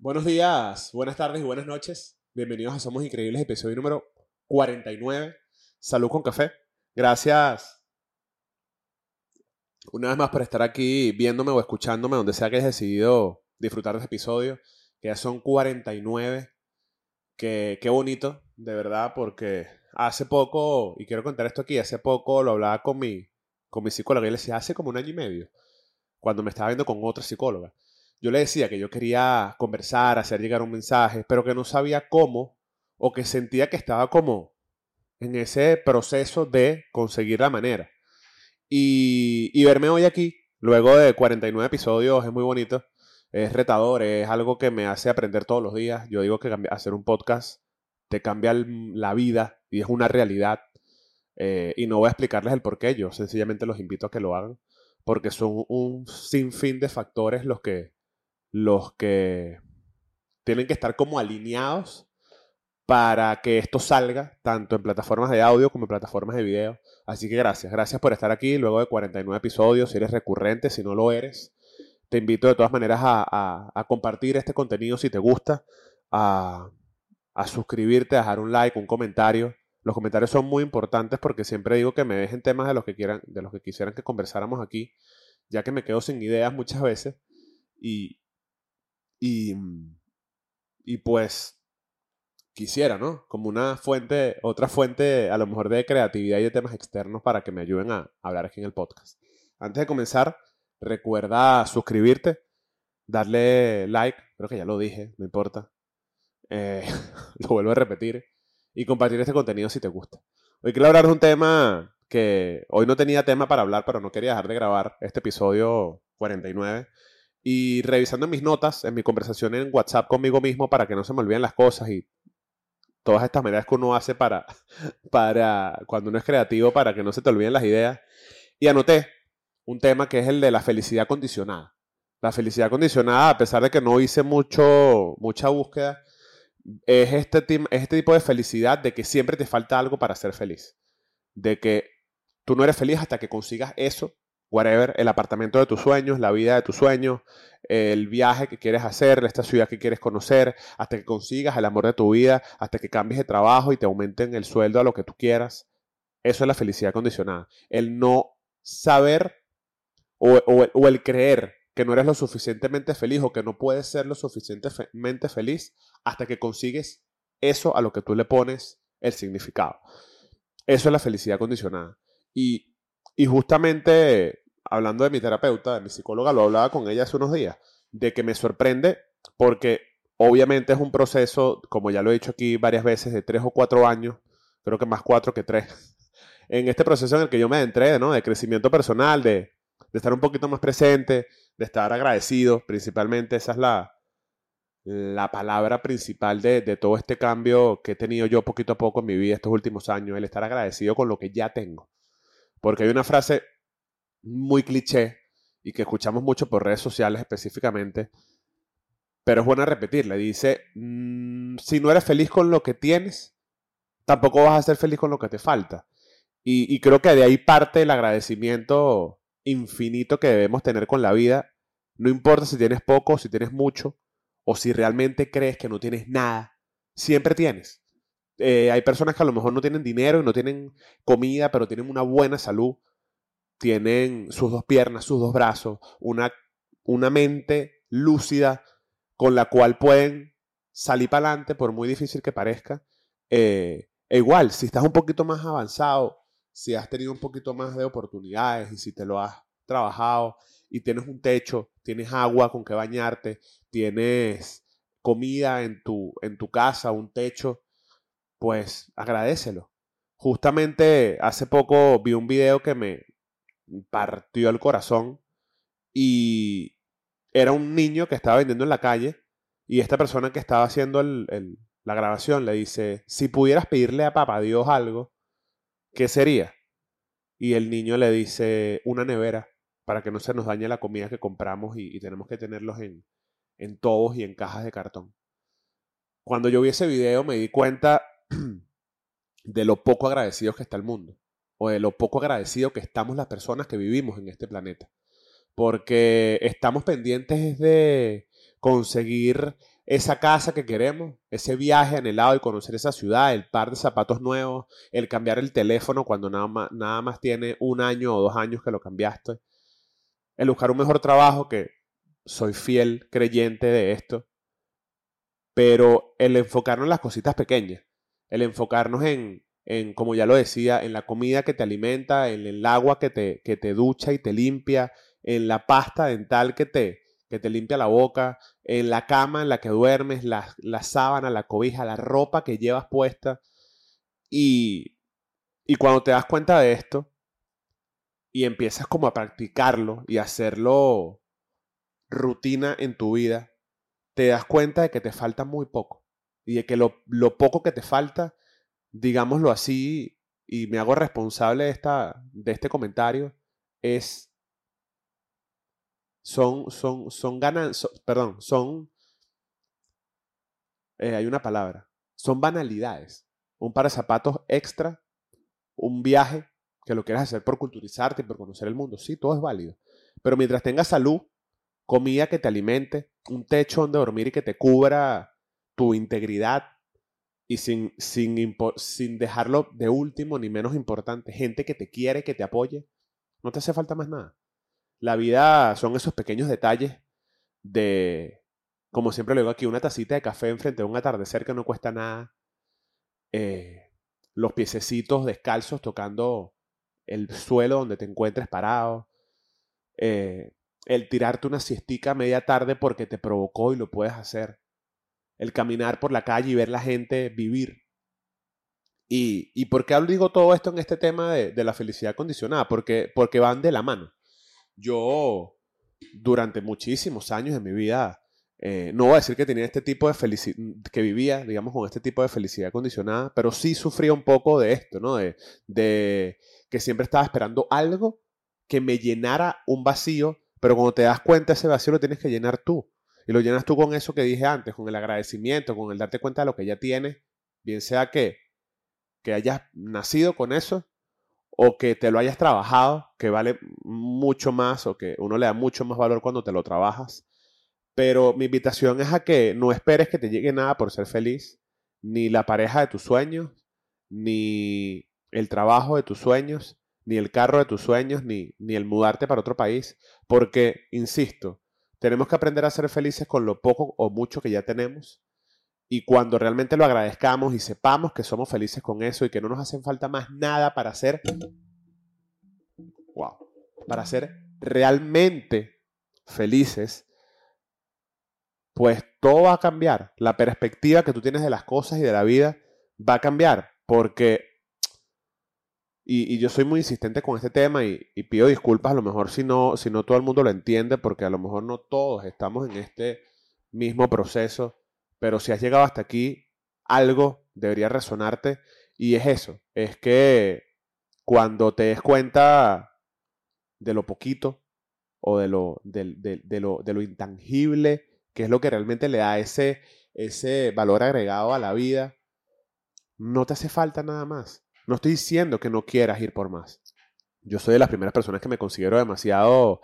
Buenos días, buenas tardes y buenas noches. Bienvenidos a Somos Increíbles, episodio número 49. Salud con café. Gracias una vez más por estar aquí viéndome o escuchándome donde sea que hayas decidido disfrutar de este episodio. Que ya son 49. Que, qué bonito, de verdad, porque hace poco, y quiero contar esto aquí, hace poco lo hablaba con mi, con mi psicóloga y le decía, hace como un año y medio, cuando me estaba viendo con otra psicóloga yo le decía que yo quería conversar, hacer llegar un mensaje, pero que no sabía cómo o que sentía que estaba como en ese proceso de conseguir la manera. Y, verme hoy aquí, luego de 49 episodios, es muy bonito, es retador, es algo que me hace aprender todos los días. Yo digo que hacer un podcast te cambia la vida y es una realidad. Eh, y no voy a explicarles el por qué, yo sencillamente los invito a que lo hagan, porque son un sinfín de factores los que los que tienen que estar como alineados para que esto salga tanto en plataformas de audio como en plataformas de video. Así que gracias, gracias por estar aquí luego de 49 episodios. Si eres recurrente, si no lo eres, te invito de todas maneras a, compartir este contenido si te gusta, a, suscribirte, a dejar un like, un comentario. Los comentarios son muy importantes porque siempre digo que me dejen temas de los que quieran, de los que quisieran que conversáramos aquí, ya que me quedo sin ideas muchas veces y, y, mm, y pues quisiera, ¿no? Como una fuente, otra fuente a lo mejor de creatividad y de temas externos para que me ayuden a hablar aquí en el podcast. Antes de comenzar, recuerda suscribirte, darle like, creo que ya lo dije, no importa. Eh, lo vuelvo a repetir. Y compartir este contenido si te gusta. Hoy quiero hablar de un tema que hoy no tenía tema para hablar, pero no quería dejar de grabar este episodio 49 y revisando mis notas, en mi conversación en WhatsApp conmigo mismo para que no se me olviden las cosas y todas estas medidas que uno hace para, para cuando uno es creativo, para que no se te olviden las ideas. Y anoté un tema que es el de la felicidad condicionada. La felicidad condicionada, a pesar de que no hice mucho, mucha búsqueda, es este, es este tipo de felicidad de que siempre te falta algo para ser feliz. De que tú no eres feliz hasta que consigas eso whatever, el apartamento de tus sueños, la vida de tus sueños, el viaje que quieres hacer, esta ciudad que quieres conocer, hasta que consigas el amor de tu vida, hasta que cambies de trabajo y te aumenten el sueldo a lo que tú quieras. Eso es la felicidad condicionada. El no saber o, o el creer que no eres lo suficientemente feliz o que no puedes ser lo suficientemente feliz hasta que consigues eso a lo que tú le pones el significado. Eso es la felicidad condicionada. Y y justamente, hablando de mi terapeuta, de mi psicóloga, lo hablaba con ella hace unos días, de que me sorprende porque obviamente es un proceso, como ya lo he dicho aquí varias veces, de tres o cuatro años, creo que más cuatro que tres, en este proceso en el que yo me adentré, ¿no? De crecimiento personal, de, estar un poquito más presente, de estar agradecido, principalmente esa es la, la palabra principal de, de, todo este cambio que he tenido yo poquito a poco en mi vida estos últimos años, el estar agradecido con lo que ya tengo. Porque hay una frase muy cliché y que escuchamos mucho por redes sociales específicamente, pero es buena repetirla. Dice, mm, si no eres feliz con lo que tienes, tampoco vas a ser feliz con lo que te falta. Y, y creo que de ahí parte el agradecimiento infinito que debemos tener con la vida. No importa si tienes poco, si tienes mucho, o si realmente crees que no tienes nada, siempre tienes. Eh, hay personas que a lo mejor no tienen dinero y no tienen comida, pero tienen una buena salud. Tienen sus dos piernas, sus dos brazos, una, una mente lúcida con la cual pueden salir para adelante, por muy difícil que parezca. Eh, e igual, si estás un poquito más avanzado, si has tenido un poquito más de oportunidades y si te lo has trabajado y tienes un techo, tienes agua con que bañarte, tienes comida en tu, en tu casa, un techo, pues agradecelo. Justamente hace poco vi un video que me partió el corazón y era un niño que estaba vendiendo en la calle y esta persona que estaba haciendo la grabación le dice, si pudieras pedirle a papá Dios algo, ¿qué sería? Y el niño le dice, una nevera para que no se nos dañe la comida que compramos y, tenemos que tenerlos en, en tobos y en cajas de cartón. Cuando yo vi ese video me di cuenta de lo poco agradecidos que está el mundo, o de lo poco agradecido que estamos las personas que vivimos en este planeta. Porque estamos pendientes de conseguir esa casa que queremos, ese viaje anhelado y conocer esa ciudad, el par de zapatos nuevos, el cambiar el teléfono cuando nada más, nada más tiene un año o dos años que lo cambiaste, el buscar un mejor trabajo, que soy fiel creyente de esto, pero el enfocarnos en las cositas pequeñas, el enfocarnos en, en, como ya lo decía, en la comida que te alimenta, en el agua que te, que te ducha y te limpia, en la pasta dental que te, que te limpia la boca, en la cama en la que duermes, la, sábana, la cobija, la ropa que llevas puesta. Y, y cuando te das cuenta de esto y empiezas como a practicarlo y hacerlo rutina en tu vida, te das cuenta de que te falta muy poco. Y de que lo, lo poco que te falta, digámoslo así, y me hago responsable de, esta, de este comentario, es son, son, son perdón, son, eh, hay una palabra, son banalidades. Un par de zapatos extra, un viaje que lo quieras hacer por culturizarte y por conocer el mundo, sí, todo es válido. Pero mientras tengas salud, comida que te alimente, un techo donde dormir y que te cubra tu integridad y sin, sin, sin dejarlo de último ni menos importante, gente que te quiere, que te apoye, no te hace falta más nada. La vida son esos pequeños detalles de, como siempre le digo aquí, una tacita de café enfrente de un atardecer que no cuesta nada. Eh, los piececitos descalzos tocando el suelo donde te encuentres parado. Eh, el tirarte una siestica a media tarde porque te provocó y lo puedes hacer. El caminar por la calle y ver la gente vivir. ¿Y, y por qué digo todo esto en este tema de, la felicidad condicionada? Porque, porque van de la mano yo durante muchísimos años de mi vida, eh, no voy a decir que tenía este tipo de felicidad, que vivía, digamos, con este tipo de felicidad condicionada, pero sí sufría un poco de esto, ¿no? De, de que siempre estaba esperando algo que me llenara un vacío, pero cuando te das cuenta ese vacío lo tienes que llenar tú. Y lo llenas tú con eso que dije antes, con el agradecimiento, con el darte cuenta de lo que ya tienes, bien sea que, que hayas nacido con eso o que te lo hayas trabajado, que vale mucho más o que uno le da mucho más valor cuando te lo trabajas. Pero mi invitación es a que no esperes que te llegue nada por ser feliz, ni la pareja de tus sueños, ni el trabajo de tus sueños, ni el carro de tus sueños, ni, ni el mudarte para otro país, porque, insisto, tenemos que aprender a ser felices con lo poco o mucho que ya tenemos y cuando realmente lo agradezcamos y sepamos que somos felices con eso y que no nos hacen falta más nada para ser, wow, para ser realmente felices, pues todo va a cambiar. La perspectiva que tú tienes de las cosas y de la vida va a cambiar porque, y, yo soy muy insistente con este tema y, pido disculpas a lo mejor si no, si no todo el mundo lo entiende porque a lo mejor no todos estamos en este mismo proceso pero si has llegado hasta aquí, algo debería resonarte y es eso, es que cuando te des cuenta de lo poquito o de lo, de, lo, de lo intangible, que es lo que realmente le da ese, ese valor agregado a la vida, no te hace falta nada más. No estoy diciendo que no quieras ir por más. Yo soy de las primeras personas que me considero demasiado...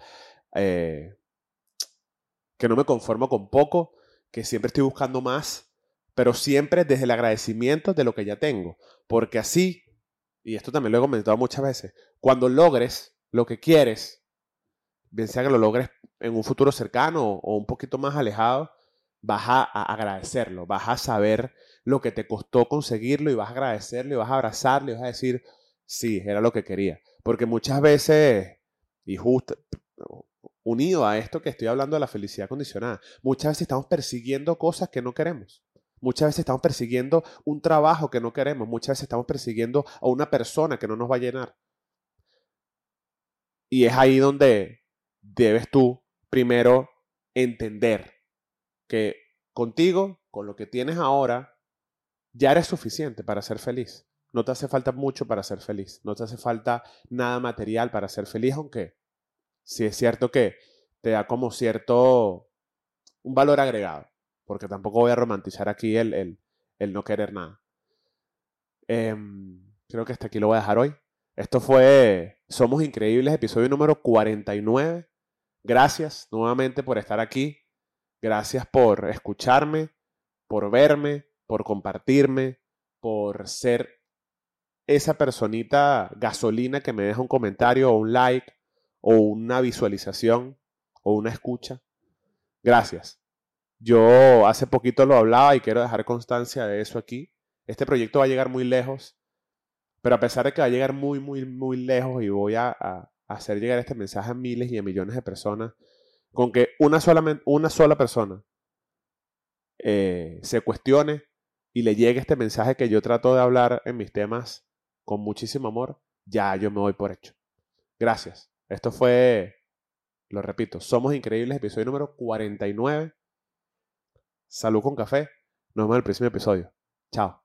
Eh, que no me conformo con poco que siempre estoy buscando más, pero siempre desde el agradecimiento de lo que ya tengo. Porque así, y esto también lo he comentado muchas veces, cuando logres lo que quieres, bien sea que lo logres en un futuro cercano o un poquito más alejado, vas a, agradecerlo, vas a saber lo que te costó conseguirlo y vas a agradecerlo y vas a abrazarlo y vas a decir, sí, era lo que quería. Porque muchas veces, y justo, unido a esto que estoy hablando de la felicidad condicionada. Muchas veces estamos persiguiendo cosas que no queremos. Muchas veces estamos persiguiendo un trabajo que no queremos. Muchas veces estamos persiguiendo a una persona que no nos va a llenar. Y es ahí donde debes tú primero entender contigo, con lo que tienes ahora, ya eres suficiente para ser feliz. No te hace falta mucho para ser feliz. No te hace falta nada material para ser feliz, aunque si es cierto que te da como cierto, un valor agregado, porque tampoco voy a romantizar aquí el, el, no querer nada. Em, creo que hasta aquí lo voy a dejar hoy. Esto fue Somos Increíbles, episodio número 49. Gracias nuevamente por estar aquí. Gracias por escucharme, por verme, por compartirme, por ser esa personita gasolina que me deja un comentario o un like o una visualización o una escucha. Gracias. Yo hace poquito lo hablaba y quiero dejar constancia de eso aquí. Este proyecto va a llegar muy lejos, pero a pesar de que va a llegar muy, muy, muy lejos y voy a, hacer llegar este mensaje a miles y a millones de personas, con que una sola, una sola persona eh, se cuestione y le llegue este mensaje que yo trato de hablar en mis temas con muchísimo amor, ya yo me voy por hecho. Gracias. Esto fue, lo repito, Somos Increíbles, episodio número 49. Salud con café. Nos vemos en el próximo episodio. Chao.